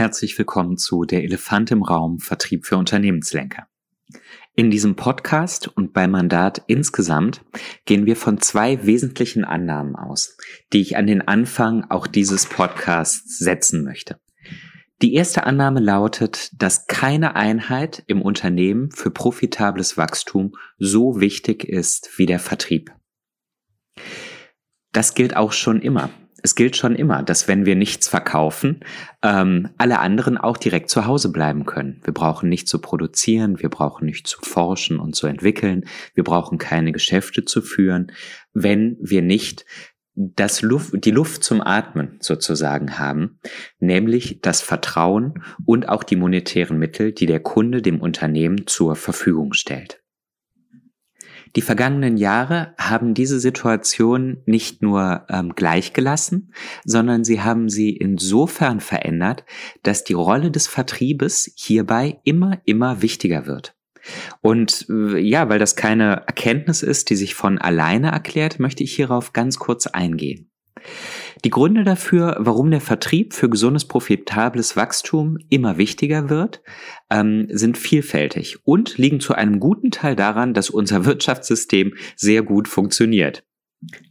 Herzlich willkommen zu Der Elefant im Raum Vertrieb für Unternehmenslenker. In diesem Podcast und beim Mandat insgesamt gehen wir von zwei wesentlichen Annahmen aus, die ich an den Anfang auch dieses Podcasts setzen möchte. Die erste Annahme lautet, dass keine Einheit im Unternehmen für profitables Wachstum so wichtig ist wie der Vertrieb. Das gilt auch schon immer es gilt schon immer, dass wenn wir nichts verkaufen, ähm, alle anderen auch direkt zu Hause bleiben können. Wir brauchen nicht zu produzieren, wir brauchen nicht zu forschen und zu entwickeln, wir brauchen keine Geschäfte zu führen, wenn wir nicht das Luft, die Luft zum Atmen sozusagen haben, nämlich das Vertrauen und auch die monetären Mittel, die der Kunde dem Unternehmen zur Verfügung stellt. Die vergangenen Jahre haben diese Situation nicht nur ähm, gleichgelassen, sondern sie haben sie insofern verändert, dass die Rolle des Vertriebes hierbei immer, immer wichtiger wird. Und äh, ja, weil das keine Erkenntnis ist, die sich von alleine erklärt, möchte ich hierauf ganz kurz eingehen. Die Gründe dafür, warum der Vertrieb für gesundes, profitables Wachstum immer wichtiger wird, ähm, sind vielfältig und liegen zu einem guten Teil daran, dass unser Wirtschaftssystem sehr gut funktioniert.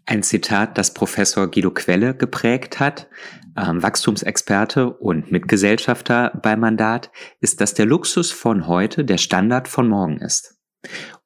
Ein Zitat, das Professor Guido Quelle geprägt hat, ähm, Wachstumsexperte und Mitgesellschafter beim Mandat, ist, dass der Luxus von heute der Standard von morgen ist.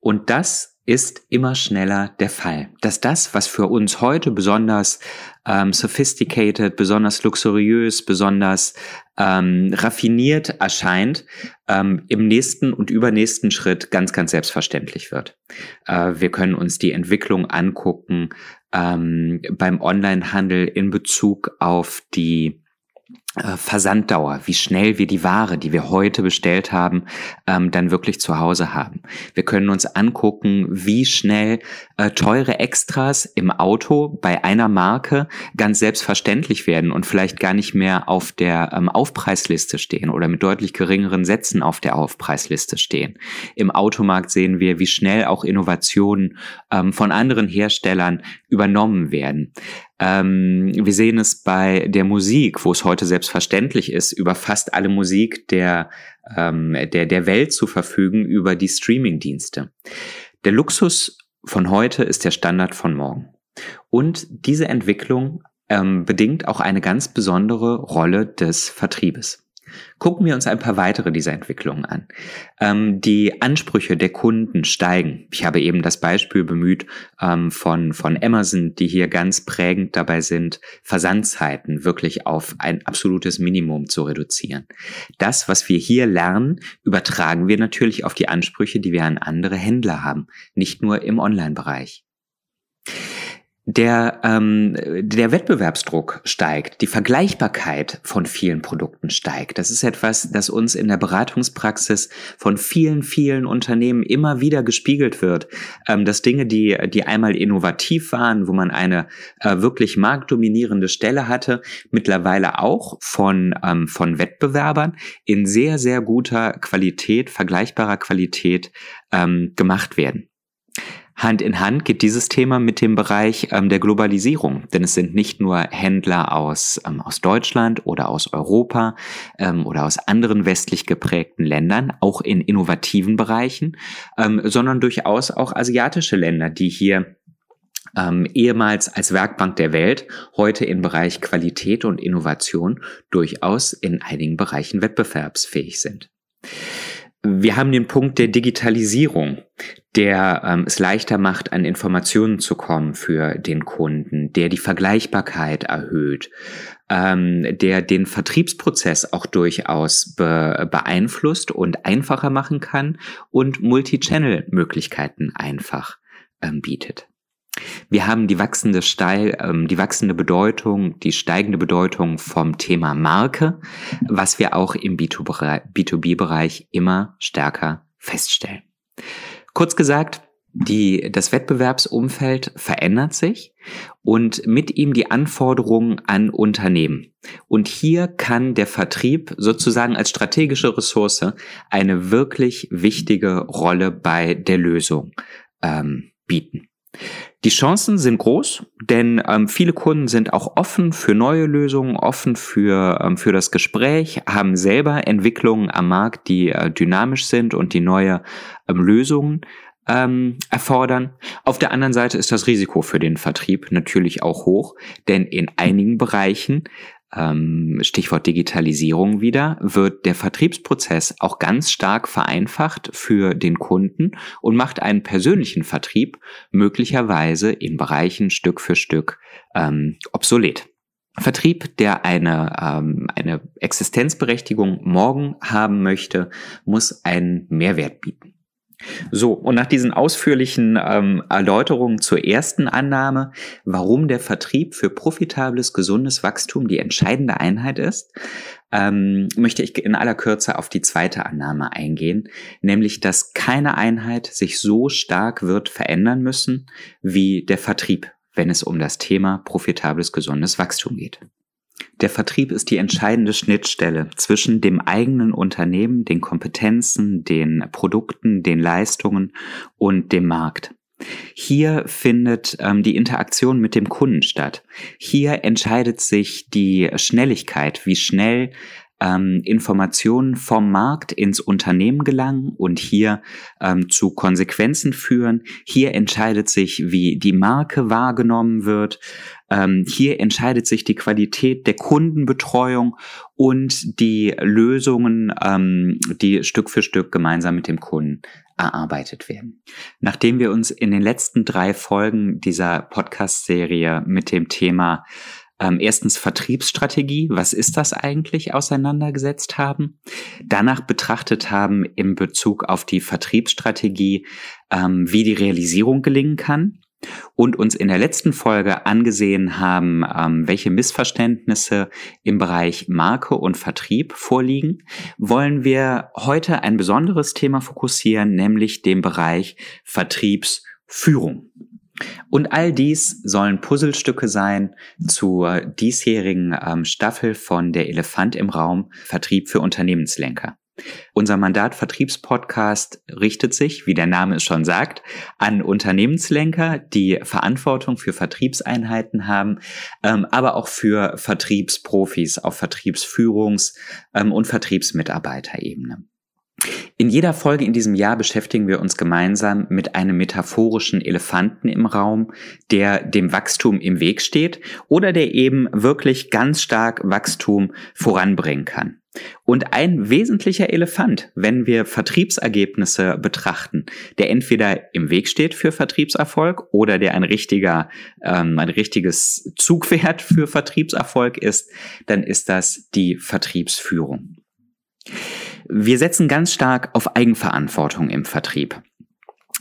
Und das ist immer schneller der Fall. Dass das, was für uns heute besonders ähm, sophisticated, besonders luxuriös, besonders ähm, raffiniert erscheint, ähm, im nächsten und übernächsten Schritt ganz, ganz selbstverständlich wird. Äh, wir können uns die Entwicklung angucken ähm, beim Onlinehandel in Bezug auf die Versanddauer, wie schnell wir die Ware, die wir heute bestellt haben, ähm, dann wirklich zu Hause haben. Wir können uns angucken, wie schnell äh, teure Extras im Auto bei einer Marke ganz selbstverständlich werden und vielleicht gar nicht mehr auf der ähm, Aufpreisliste stehen oder mit deutlich geringeren Sätzen auf der Aufpreisliste stehen. Im Automarkt sehen wir, wie schnell auch Innovationen ähm, von anderen Herstellern übernommen werden. Ähm, wir sehen es bei der Musik, wo es heute selbstverständlich ist, über fast alle Musik der, ähm, der, der Welt zu verfügen, über die Streaming-Dienste. Der Luxus von heute ist der Standard von morgen. Und diese Entwicklung ähm, bedingt auch eine ganz besondere Rolle des Vertriebes. Gucken wir uns ein paar weitere dieser Entwicklungen an. Ähm, die Ansprüche der Kunden steigen. Ich habe eben das Beispiel bemüht ähm, von, von Amazon, die hier ganz prägend dabei sind, Versandzeiten wirklich auf ein absolutes Minimum zu reduzieren. Das, was wir hier lernen, übertragen wir natürlich auf die Ansprüche, die wir an andere Händler haben, nicht nur im Online-Bereich der, ähm, der Wettbewerbsdruck steigt, die Vergleichbarkeit von vielen Produkten steigt. Das ist etwas, das uns in der Beratungspraxis von vielen, vielen Unternehmen immer wieder gespiegelt wird, ähm, dass Dinge, die, die einmal innovativ waren, wo man eine äh, wirklich marktdominierende Stelle hatte, mittlerweile auch von, ähm, von Wettbewerbern in sehr, sehr guter Qualität, vergleichbarer Qualität ähm, gemacht werden. Hand in Hand geht dieses Thema mit dem Bereich ähm, der Globalisierung, denn es sind nicht nur Händler aus, ähm, aus Deutschland oder aus Europa ähm, oder aus anderen westlich geprägten Ländern, auch in innovativen Bereichen, ähm, sondern durchaus auch asiatische Länder, die hier ähm, ehemals als Werkbank der Welt, heute im Bereich Qualität und Innovation durchaus in einigen Bereichen wettbewerbsfähig sind. Wir haben den Punkt der Digitalisierung, der ähm, es leichter macht, an Informationen zu kommen für den Kunden, der die Vergleichbarkeit erhöht, ähm, der den Vertriebsprozess auch durchaus be beeinflusst und einfacher machen kann und Multi-Channel-Möglichkeiten einfach ähm, bietet. Wir haben die wachsende Steil, ähm, die wachsende Bedeutung, die steigende Bedeutung vom Thema Marke, was wir auch im B2B-Bereich immer stärker feststellen. Kurz gesagt, die, das Wettbewerbsumfeld verändert sich und mit ihm die Anforderungen an Unternehmen. Und hier kann der Vertrieb sozusagen als strategische Ressource eine wirklich wichtige Rolle bei der Lösung ähm, bieten. Die Chancen sind groß, denn ähm, viele Kunden sind auch offen für neue Lösungen, offen für, ähm, für das Gespräch, haben selber Entwicklungen am Markt, die äh, dynamisch sind und die neue ähm, Lösungen ähm, erfordern. Auf der anderen Seite ist das Risiko für den Vertrieb natürlich auch hoch, denn in einigen Bereichen ähm, Stichwort Digitalisierung wieder, wird der Vertriebsprozess auch ganz stark vereinfacht für den Kunden und macht einen persönlichen Vertrieb möglicherweise in Bereichen Stück für Stück ähm, obsolet. Vertrieb, der eine, ähm, eine Existenzberechtigung morgen haben möchte, muss einen Mehrwert bieten. So, und nach diesen ausführlichen ähm, Erläuterungen zur ersten Annahme, warum der Vertrieb für profitables, gesundes Wachstum die entscheidende Einheit ist, ähm, möchte ich in aller Kürze auf die zweite Annahme eingehen, nämlich dass keine Einheit sich so stark wird verändern müssen wie der Vertrieb, wenn es um das Thema profitables, gesundes Wachstum geht. Der Vertrieb ist die entscheidende Schnittstelle zwischen dem eigenen Unternehmen, den Kompetenzen, den Produkten, den Leistungen und dem Markt. Hier findet ähm, die Interaktion mit dem Kunden statt. Hier entscheidet sich die Schnelligkeit, wie schnell ähm, Informationen vom Markt ins Unternehmen gelangen und hier ähm, zu Konsequenzen führen. Hier entscheidet sich, wie die Marke wahrgenommen wird. Ähm, hier entscheidet sich die Qualität der Kundenbetreuung und die Lösungen, ähm, die Stück für Stück gemeinsam mit dem Kunden erarbeitet werden. Nachdem wir uns in den letzten drei Folgen dieser Podcast-Serie mit dem Thema ähm, erstens Vertriebsstrategie, was ist das eigentlich, auseinandergesetzt haben. Danach betrachtet haben im Bezug auf die Vertriebsstrategie, ähm, wie die Realisierung gelingen kann. Und uns in der letzten Folge angesehen haben, ähm, welche Missverständnisse im Bereich Marke und Vertrieb vorliegen, wollen wir heute ein besonderes Thema fokussieren, nämlich den Bereich Vertriebsführung. Und all dies sollen Puzzlestücke sein zur diesjährigen ähm, Staffel von Der Elefant im Raum Vertrieb für Unternehmenslenker. Unser Mandat Vertriebspodcast richtet sich, wie der Name es schon sagt, an Unternehmenslenker, die Verantwortung für Vertriebseinheiten haben, ähm, aber auch für Vertriebsprofis auf Vertriebsführungs- ähm, und Vertriebsmitarbeiterebene. In jeder Folge in diesem Jahr beschäftigen wir uns gemeinsam mit einem metaphorischen Elefanten im Raum, der dem Wachstum im Weg steht oder der eben wirklich ganz stark Wachstum voranbringen kann. Und ein wesentlicher Elefant, wenn wir Vertriebsergebnisse betrachten, der entweder im Weg steht für Vertriebserfolg oder der ein richtiger, ähm, ein richtiges Zugwert für Vertriebserfolg ist, dann ist das die Vertriebsführung. Wir setzen ganz stark auf Eigenverantwortung im Vertrieb.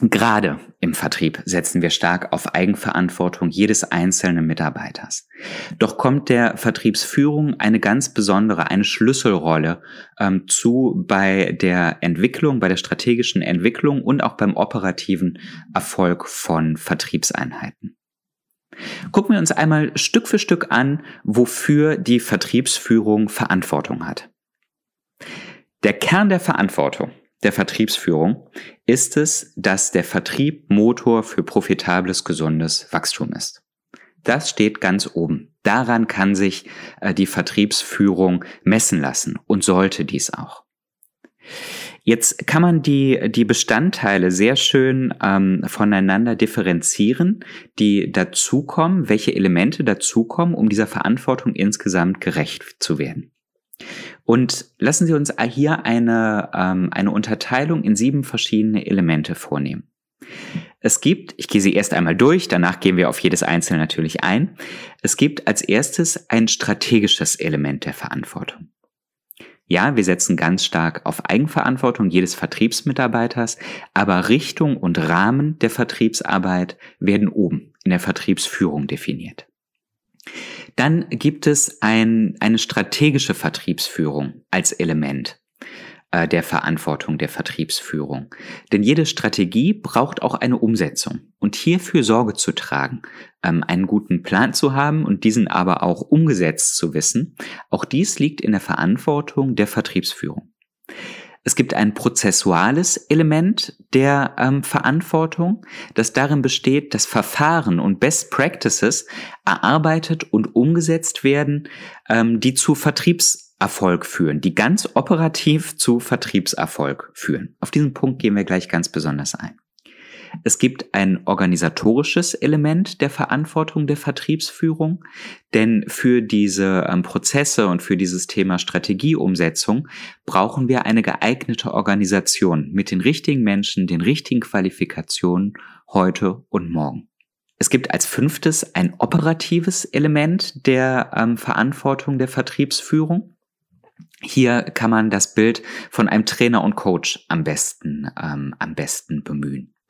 Gerade im Vertrieb setzen wir stark auf Eigenverantwortung jedes einzelnen Mitarbeiters. Doch kommt der Vertriebsführung eine ganz besondere, eine Schlüsselrolle ähm, zu bei der Entwicklung, bei der strategischen Entwicklung und auch beim operativen Erfolg von Vertriebseinheiten. Gucken wir uns einmal Stück für Stück an, wofür die Vertriebsführung Verantwortung hat. Der Kern der Verantwortung der Vertriebsführung ist es, dass der Vertrieb Motor für profitables, gesundes Wachstum ist. Das steht ganz oben. Daran kann sich äh, die Vertriebsführung messen lassen und sollte dies auch. Jetzt kann man die, die Bestandteile sehr schön ähm, voneinander differenzieren, die dazukommen, welche Elemente dazukommen, um dieser Verantwortung insgesamt gerecht zu werden. Und lassen Sie uns hier eine, ähm, eine Unterteilung in sieben verschiedene Elemente vornehmen. Es gibt, ich gehe sie erst einmal durch, danach gehen wir auf jedes einzelne natürlich ein. Es gibt als erstes ein strategisches Element der Verantwortung. Ja, wir setzen ganz stark auf Eigenverantwortung jedes Vertriebsmitarbeiters, aber Richtung und Rahmen der Vertriebsarbeit werden oben in der Vertriebsführung definiert. Dann gibt es ein, eine strategische Vertriebsführung als Element äh, der Verantwortung der Vertriebsführung. Denn jede Strategie braucht auch eine Umsetzung. Und hierfür Sorge zu tragen, ähm, einen guten Plan zu haben und diesen aber auch umgesetzt zu wissen, auch dies liegt in der Verantwortung der Vertriebsführung. Es gibt ein prozessuales Element der ähm, Verantwortung, das darin besteht, dass Verfahren und Best Practices erarbeitet und umgesetzt werden, ähm, die zu Vertriebserfolg führen, die ganz operativ zu Vertriebserfolg führen. Auf diesen Punkt gehen wir gleich ganz besonders ein. Es gibt ein organisatorisches Element der Verantwortung der Vertriebsführung, denn für diese ähm, Prozesse und für dieses Thema Strategieumsetzung brauchen wir eine geeignete Organisation mit den richtigen Menschen, den richtigen Qualifikationen heute und morgen. Es gibt als fünftes ein operatives Element der ähm, Verantwortung der Vertriebsführung. Hier kann man das Bild von einem Trainer und Coach am besten, ähm, am besten bemühen.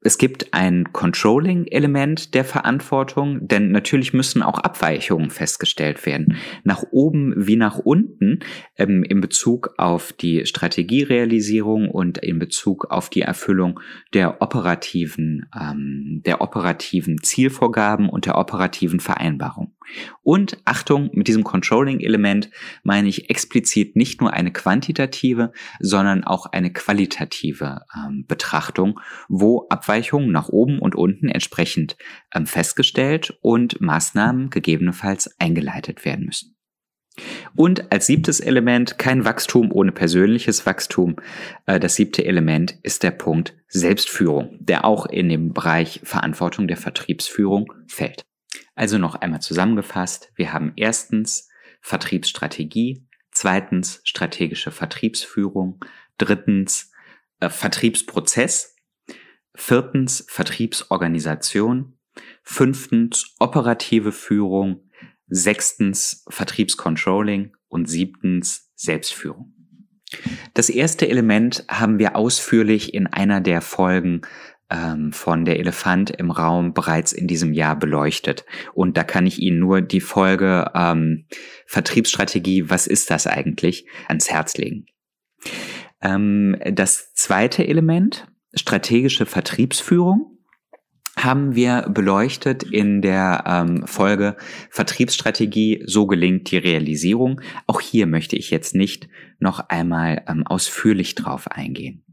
Es gibt ein Controlling-Element der Verantwortung, denn natürlich müssen auch Abweichungen festgestellt werden. Nach oben wie nach unten ähm, in Bezug auf die Strategierealisierung und in Bezug auf die Erfüllung der operativen, ähm, der operativen Zielvorgaben und der operativen Vereinbarung. Und Achtung, mit diesem Controlling-Element meine ich explizit nicht nur eine quantitative, sondern auch eine qualitative ähm, Betrachtung, wo Abweichungen nach oben und unten entsprechend ähm, festgestellt und Maßnahmen gegebenenfalls eingeleitet werden müssen. Und als siebtes Element kein Wachstum ohne persönliches Wachstum. Äh, das siebte Element ist der Punkt Selbstführung, der auch in dem Bereich Verantwortung der Vertriebsführung fällt. Also noch einmal zusammengefasst, wir haben erstens Vertriebsstrategie, zweitens strategische Vertriebsführung, drittens äh, Vertriebsprozess, viertens Vertriebsorganisation, fünftens operative Führung, sechstens Vertriebscontrolling und siebtens Selbstführung. Das erste Element haben wir ausführlich in einer der Folgen ähm, von Der Elefant im Raum bereits in diesem Jahr beleuchtet. Und da kann ich Ihnen nur die Folge ähm, Vertriebsstrategie, was ist das eigentlich, ans Herz legen. Ähm, das zweite Element, strategische Vertriebsführung, haben wir beleuchtet in der ähm, Folge Vertriebsstrategie, so gelingt die Realisierung. Auch hier möchte ich jetzt nicht noch einmal ähm, ausführlich drauf eingehen.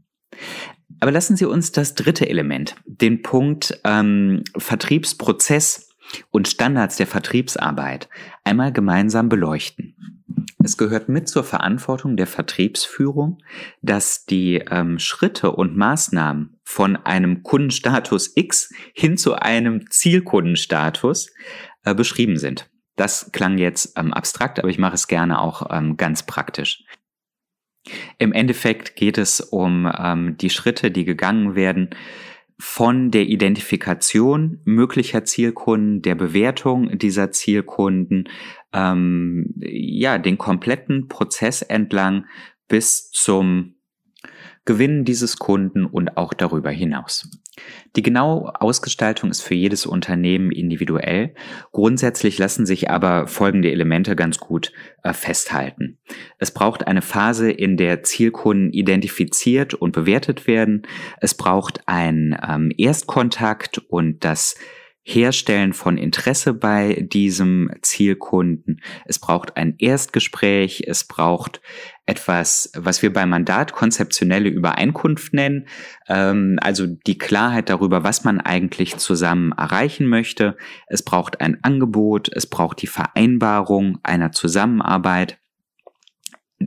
Aber lassen Sie uns das dritte Element, den Punkt ähm, Vertriebsprozess und Standards der Vertriebsarbeit, einmal gemeinsam beleuchten. Es gehört mit zur Verantwortung der Vertriebsführung, dass die ähm, Schritte und Maßnahmen von einem Kundenstatus X hin zu einem Zielkundenstatus äh, beschrieben sind. Das klang jetzt ähm, abstrakt, aber ich mache es gerne auch ähm, ganz praktisch. Im Endeffekt geht es um ähm, die Schritte, die gegangen werden von der Identifikation möglicher Zielkunden, der Bewertung dieser Zielkunden, ähm, ja, den kompletten Prozess entlang bis zum Gewinnen dieses Kunden und auch darüber hinaus. Die genaue Ausgestaltung ist für jedes Unternehmen individuell. Grundsätzlich lassen sich aber folgende Elemente ganz gut äh, festhalten. Es braucht eine Phase, in der Zielkunden identifiziert und bewertet werden. Es braucht einen ähm, Erstkontakt und das Herstellen von Interesse bei diesem Zielkunden. Es braucht ein Erstgespräch. Es braucht etwas, was wir beim Mandat konzeptionelle Übereinkunft nennen, ähm, also die Klarheit darüber, was man eigentlich zusammen erreichen möchte. Es braucht ein Angebot, es braucht die Vereinbarung einer Zusammenarbeit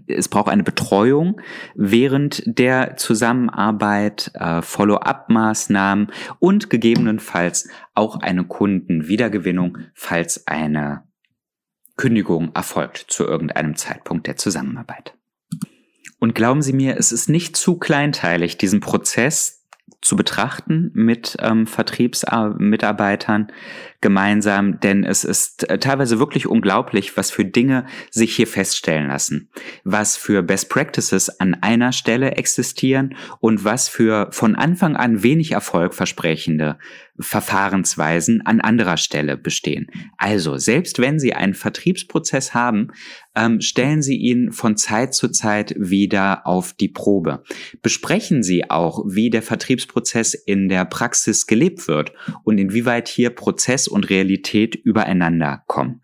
es braucht eine Betreuung während der Zusammenarbeit, äh, Follow-up-Maßnahmen und gegebenenfalls auch eine Kundenwiedergewinnung, falls eine Kündigung erfolgt zu irgendeinem Zeitpunkt der Zusammenarbeit. Und glauben Sie mir, es ist nicht zu kleinteilig, diesen Prozess zu betrachten mit ähm, Vertriebsmitarbeitern gemeinsam, denn es ist äh, teilweise wirklich unglaublich, was für Dinge sich hier feststellen lassen, was für Best Practices an einer Stelle existieren und was für von Anfang an wenig Erfolg versprechende Verfahrensweisen an anderer Stelle bestehen. Also, selbst wenn Sie einen Vertriebsprozess haben, ähm, stellen Sie ihn von Zeit zu Zeit wieder auf die Probe. Besprechen Sie auch, wie der Vertriebsprozess in der Praxis gelebt wird und inwieweit hier Prozess und Realität übereinander kommen.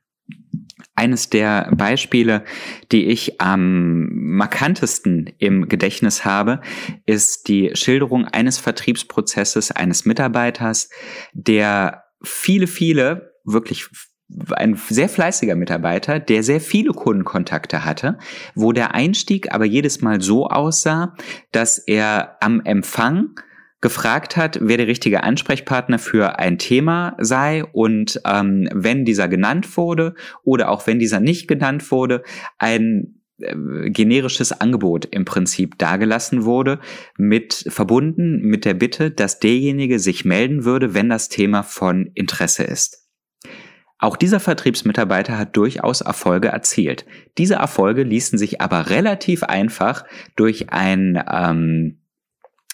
Eines der Beispiele, die ich am markantesten im Gedächtnis habe, ist die Schilderung eines Vertriebsprozesses eines Mitarbeiters, der viele, viele, wirklich ein sehr fleißiger Mitarbeiter, der sehr viele Kundenkontakte hatte, wo der Einstieg aber jedes Mal so aussah, dass er am Empfang gefragt hat, wer der richtige Ansprechpartner für ein Thema sei und ähm, wenn dieser genannt wurde oder auch wenn dieser nicht genannt wurde, ein äh, generisches Angebot im Prinzip dargelassen wurde, mit verbunden mit der Bitte, dass derjenige sich melden würde, wenn das Thema von Interesse ist. Auch dieser Vertriebsmitarbeiter hat durchaus Erfolge erzielt. Diese Erfolge ließen sich aber relativ einfach durch ein ähm,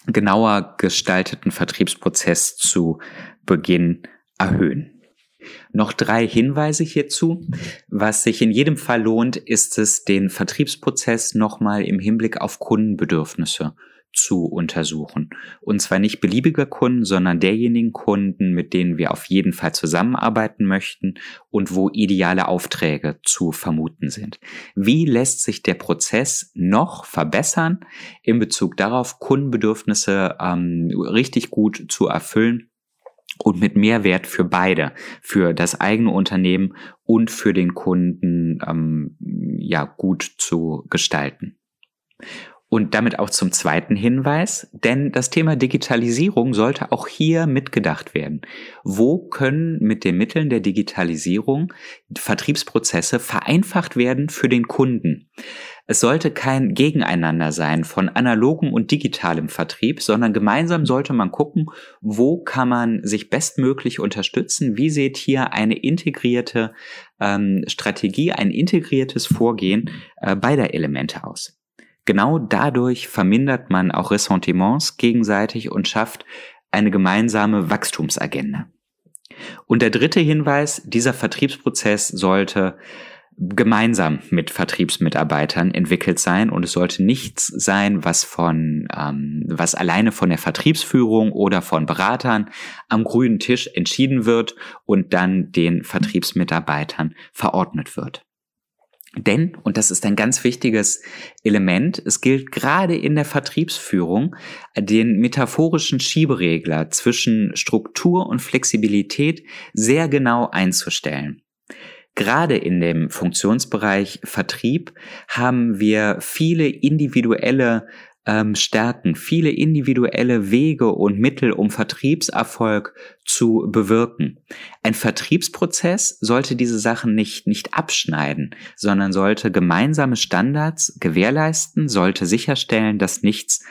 genauer gestalteten Vertriebsprozess zu Beginn erhöhen. Noch drei Hinweise hierzu. Was sich in jedem Fall lohnt, ist es, den Vertriebsprozess nochmal im Hinblick auf Kundenbedürfnisse zu untersuchen. Und zwar nicht beliebiger Kunden, sondern derjenigen Kunden, mit denen wir auf jeden Fall zusammenarbeiten möchten und wo ideale Aufträge zu vermuten sind. Wie lässt sich der Prozess noch verbessern in Bezug darauf, Kundenbedürfnisse ähm, richtig gut zu erfüllen? und mit Mehrwert für beide, für das eigene Unternehmen und für den Kunden ähm, ja gut zu gestalten. Und damit auch zum zweiten Hinweis, denn das Thema Digitalisierung sollte auch hier mitgedacht werden. Wo können mit den Mitteln der Digitalisierung Vertriebsprozesse vereinfacht werden für den Kunden? Es sollte kein Gegeneinander sein von analogem und digitalem Vertrieb, sondern gemeinsam sollte man gucken, wo kann man sich bestmöglich unterstützen, wie sieht hier eine integrierte ähm, Strategie, ein integriertes Vorgehen äh, beider Elemente aus. Genau dadurch vermindert man auch Ressentiments gegenseitig und schafft eine gemeinsame Wachstumsagenda. Und der dritte Hinweis, dieser Vertriebsprozess sollte gemeinsam mit Vertriebsmitarbeitern entwickelt sein und es sollte nichts sein, was von ähm, was alleine von der Vertriebsführung oder von Beratern am grünen Tisch entschieden wird und dann den Vertriebsmitarbeitern verordnet wird. Denn, und das ist ein ganz wichtiges Element, es gilt gerade in der Vertriebsführung, den metaphorischen Schieberegler zwischen Struktur und Flexibilität sehr genau einzustellen. Gerade in dem Funktionsbereich Vertrieb haben wir viele individuelle ähm, stärken, viele individuelle Wege und Mittel, um Vertriebserfolg zu bewirken. Ein Vertriebsprozess sollte diese Sachen nicht, nicht abschneiden, sondern sollte gemeinsame Standards gewährleisten, sollte sicherstellen, dass nichts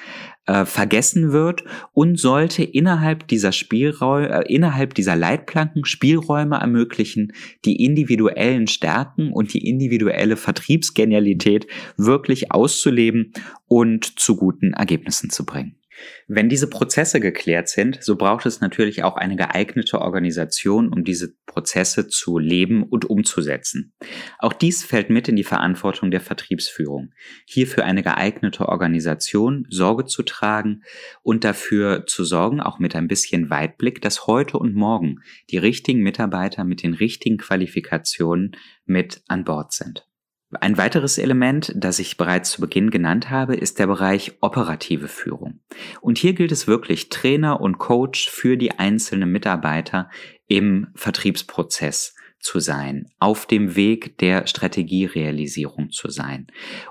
äh, vergessen wird und sollte innerhalb dieser Spielräume, äh, innerhalb dieser Leitplanken Spielräume ermöglichen, die individuellen Stärken und die individuelle Vertriebsgenialität wirklich auszuleben und zu guten Ergebnissen zu bringen. Wenn diese Prozesse geklärt sind, so braucht es natürlich auch eine geeignete Organisation, um diese Prozesse zu leben und umzusetzen. Auch dies fällt mit in die Verantwortung der Vertriebsführung, hierfür eine geeignete Organisation Sorge zu tragen und dafür zu sorgen, auch mit ein bisschen Weitblick, dass heute und morgen die richtigen Mitarbeiter mit den richtigen Qualifikationen mit an Bord sind. Ein weiteres Element, das ich bereits zu Beginn genannt habe, ist der Bereich operative Führung. Und hier gilt es wirklich, Trainer und Coach für die einzelnen Mitarbeiter im Vertriebsprozess zu sein, auf dem Weg der Strategierealisierung zu sein.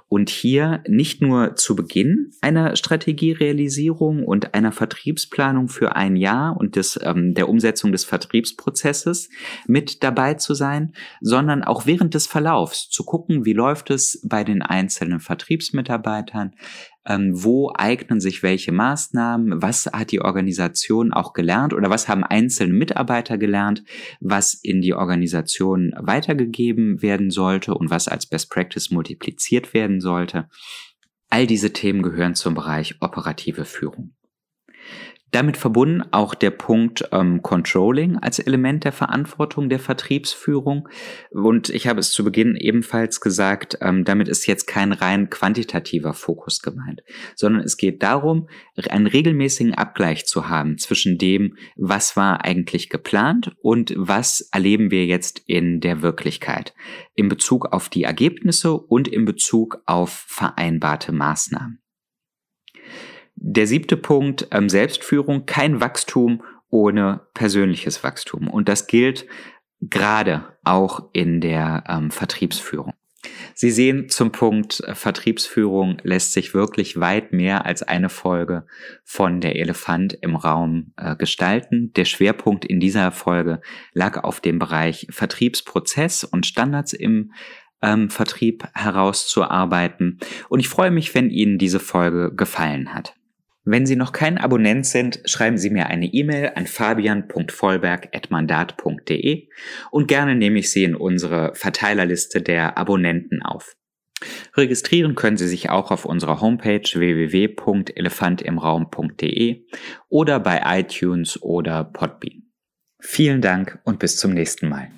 Und hier nicht nur zu Beginn einer Strategierealisierung und einer Vertriebsplanung für ein Jahr und des, ähm, der Umsetzung des Vertriebsprozesses mit dabei zu sein, sondern auch während des Verlaufs zu gucken, wie läuft es bei den einzelnen Vertriebsmitarbeitern, wo eignen sich welche Maßnahmen, was hat die Organisation auch gelernt oder was haben einzelne Mitarbeiter gelernt, was in die Organisation weitergegeben werden sollte und was als Best Practice multipliziert werden sollte. All diese Themen gehören zum Bereich operative Führung. Damit verbunden auch der Punkt ähm, Controlling als Element der Verantwortung der Vertriebsführung. Und ich habe es zu Beginn ebenfalls gesagt, ähm, damit ist jetzt kein rein quantitativer Fokus gemeint, sondern es geht darum, einen regelmäßigen Abgleich zu haben zwischen dem, was war eigentlich geplant und was erleben wir jetzt in der Wirklichkeit in Bezug auf die Ergebnisse und in Bezug auf vereinbarte Maßnahmen. Der siebte Punkt, ähm, Selbstführung, kein Wachstum ohne persönliches Wachstum. Und das gilt gerade auch in der ähm, Vertriebsführung. Sie sehen zum Punkt äh, Vertriebsführung lässt sich wirklich weit mehr als eine Folge von der Elefant im Raum äh, gestalten. Der Schwerpunkt in dieser Folge lag auf dem Bereich Vertriebsprozess und Standards im ähm, Vertrieb herauszuarbeiten. Und ich freue mich, wenn Ihnen diese Folge gefallen hat. Wenn Sie noch kein Abonnent sind, schreiben Sie mir eine E-Mail an fabian.vollberg.mandat.de und gerne nehme ich Sie in unsere Verteilerliste der Abonnenten auf. Registrieren können Sie sich auch auf unserer Homepage www.elefantimraum.de oder bei iTunes oder Podbean. Vielen Dank und bis zum nächsten Mal.